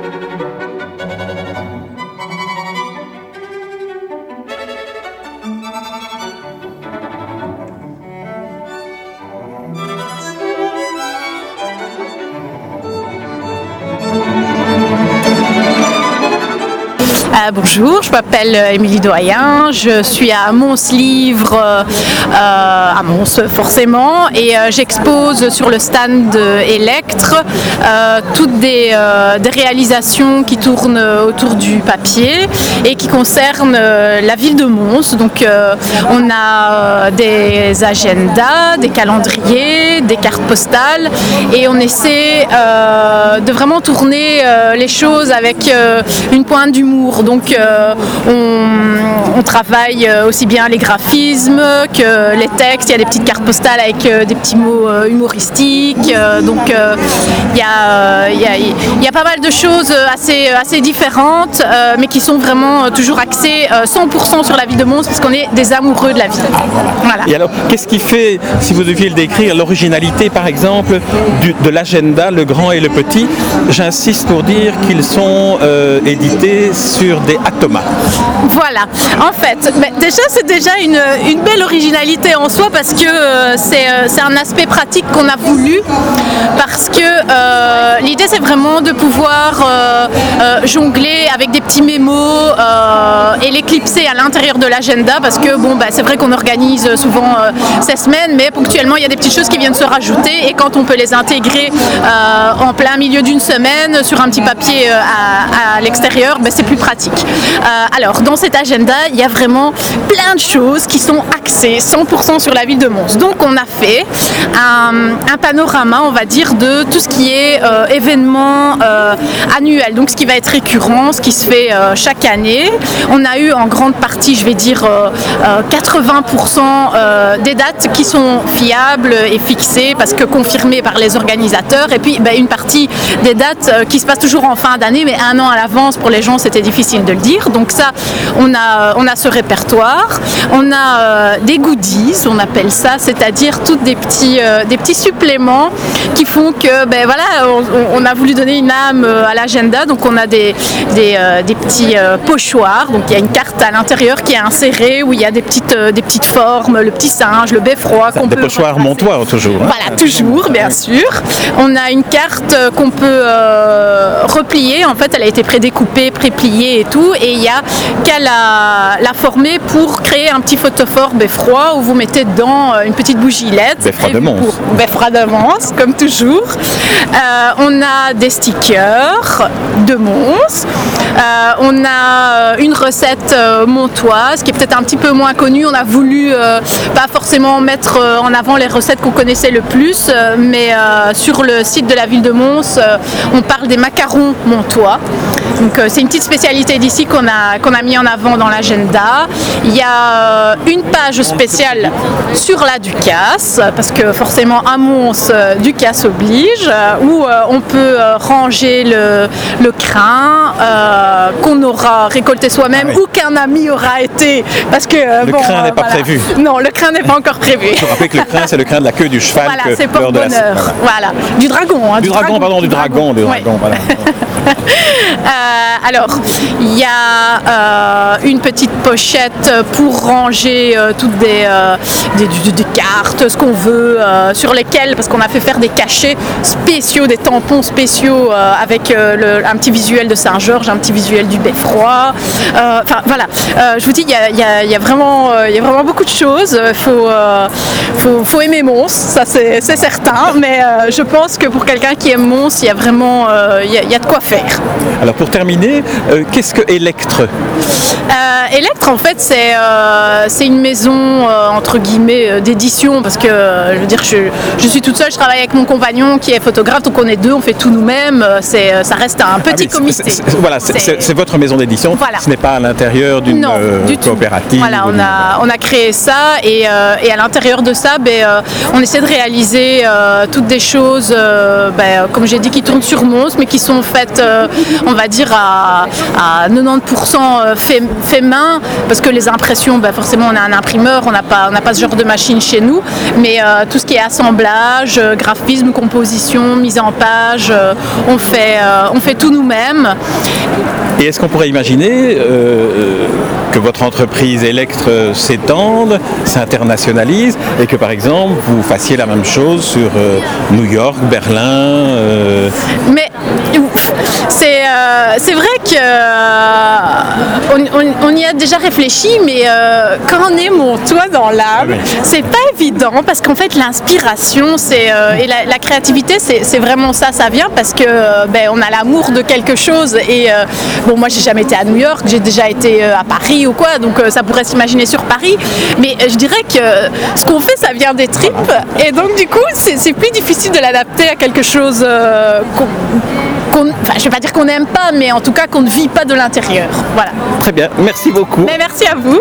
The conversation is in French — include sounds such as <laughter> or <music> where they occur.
Thank you. Euh, bonjour, je m'appelle euh, Émilie Doyen, je suis à Mons Livre, euh, à Mons forcément, et j'expose sur le stand Electre toutes des, réalisations qui tournent autour du papier et qui concernent la ville de Mons. Donc on a des agendas, des calendriers, des cartes postales, et on essaie de vraiment tourner les choses avec une pointe d'humour. Donc euh, on, travaille euh, aussi bien les graphismes que les textes. Il y a des petites cartes postales avec euh, des petits mots humoristiques. donc il y, a, pas mal de choses assez, assez différentes, mais qui sont vraiment toujours axées 100% sur la ville de Mons parce qu'on est des amoureux de la ville. Et alors, qu'est-ce qui fait, si vous deviez le décrire, l'originalité par exemple de l'agenda, le grand et le petit? J'insiste pour dire qu'ils sont édités sur des. Voilà, en fait, déjà c'est déjà une, belle originalité en soi parce que euh, euh, c'est un aspect pratique qu'on a voulu parce que euh, l'idée c'est vraiment de pouvoir jongler avec des petits mémos et l'éclipser à l'intérieur de l'agenda parce que bon bah, c'est vrai qu'on organise souvent ces semaines mais ponctuellement il y a des petites choses qui viennent se rajouter et quand on peut les intégrer en plein milieu d'une semaine sur un petit papier à, l'extérieur, ben, c'est plus pratique. Euh, alors, dans cet agenda, il y a vraiment plein de choses qui sont axées 100% sur la ville de Mons. Donc, on a fait un, panorama, on va dire, de tout ce qui est euh, événement euh, annuel. Donc, ce qui va être récurrent, ce qui se fait chaque année. On a eu en grande partie, je vais dire, 80% des dates qui sont fiables et fixées parce que confirmées par les organisateurs. Et puis, ben, une partie des dates qui se passent toujours en fin d'année, mais un an à l'avance pour les gens, c'était difficile de le dire. Donc ça, on a, on a ce répertoire. On a euh, des goodies, on appelle ça, c'est-à-dire toutes des petits, euh, des petits suppléments qui font que, ben voilà, on, a voulu donner une âme euh, à l'agenda. Donc on a des, des, petits pochoirs. Donc il y a une carte à l'intérieur qui est insérée où il y a des petites, des petites formes, le petit singe, le beffroi. Des pochoirs montoirs toujours. Hein. Voilà, toujours, bien sûr. On a une carte qu'on peut replier. En fait, elle a été prédécoupée, prépliée tout. Et il n'y a qu'à la, former pour créer un petit photophore beffroi où vous mettez dedans euh, une petite bougie LED. Beffroi de Mons. Beffroi de Mons, comme toujours. Euh, on a des stickers de Mons. Euh, on a une recette montoise qui est peut-être un petit peu moins connue. On a voulu pas forcément mettre en avant les recettes qu'on connaissait le plus, mais sur le site de la ville de Mons, on parle des macarons montois. Donc c'est une petite spécialité d'ici qu'on a, qu'on a mis en avant dans l'agenda. Il y a euh, une page spéciale sur la Ducasse, parce que forcément à Mons, euh, Ducasse oblige, euh, où on peut ranger le, le crin qu'on aura récolté soi-même ah ou qu'un ami aura été. Parce que, le crin n'est pas prévu. Non, le crin n'est pas encore prévu. Je rappelle que le crin, c'est le crin de la queue du cheval. Voilà, c'est pour bonheur. Voilà. Du dragon. Hein, du, dragon, pardon, du dragon. Du dragon, voilà. <laughs> alors, il y a euh, une petite pochette pour ranger euh, toutes euh, des, cartes, ce qu'on veut, sur lesquelles, parce qu'on a fait faire des cachets spéciaux, des tampons spéciaux avec un petit visuel de Saint-Georges, un petit visuel du Beffroi. Enfin voilà, je vous dis, il y a, y a vraiment beaucoup de choses. Il faut, faut, aimer Mons, ça c'est certain, mais je pense que pour quelqu'un qui aime Mons, il y a vraiment de quoi faire. Alors pour terminer, qu'est-ce que Electre? Euh, Electre, en fait, c'est euh, une maison euh, entre guillemets euh, d'édition parce que je veux dire, je, suis toute seule, je travaille avec mon compagnon qui est photographe, donc on est deux, on fait tout nous-mêmes. Ça reste un petit ah comité. voilà, c'est votre maison d'édition. Voilà. Ce n'est pas à l'intérieur d'une coopérative. Voilà, on a on a créé ça et, et à l'intérieur de ça, ben, on essaie de réaliser toutes des choses, ben, comme j'ai dit, qui tournent sur Mons, mais qui sont faites on va dire, à, 90% fait, fait, main, parce que les impressions, bah, forcément, on a un imprimeur, on n'a pas, pas ce genre de machine chez nous, mais tout ce qui est assemblage, graphisme, composition, mise en page, on, fait, on fait tout nous-mêmes. Et est-ce qu'on pourrait imaginer que votre entreprise Electre s'étende, s'internationalise et que par exemple vous fassiez la même chose sur euh, New York, Berlin euh, Mais c'est euh, c'est vrai que on, y a déjà réfléchi, mais quand on est mon toit dans l'âme, ah c'est pas évident parce qu'en fait l'inspiration c'est et la, créativité c'est vraiment ça, ça vient parce que ben, on a l'amour de quelque chose et bon moi j'ai jamais été à New York, j'ai déjà été à Paris ou quoi, donc ça pourrait s'imaginer sur Paris, mais je dirais que ce qu'on fait ça vient des tripes et donc du coup c'est plus difficile de l'adapter à quelque chose euh, qu'on, enfin, je vais pas dire qu'on n'aime pas, mais en tout cas qu'on ne vit pas de l'intérieur. Voilà. Très bien, merci beaucoup. Mais merci à vous.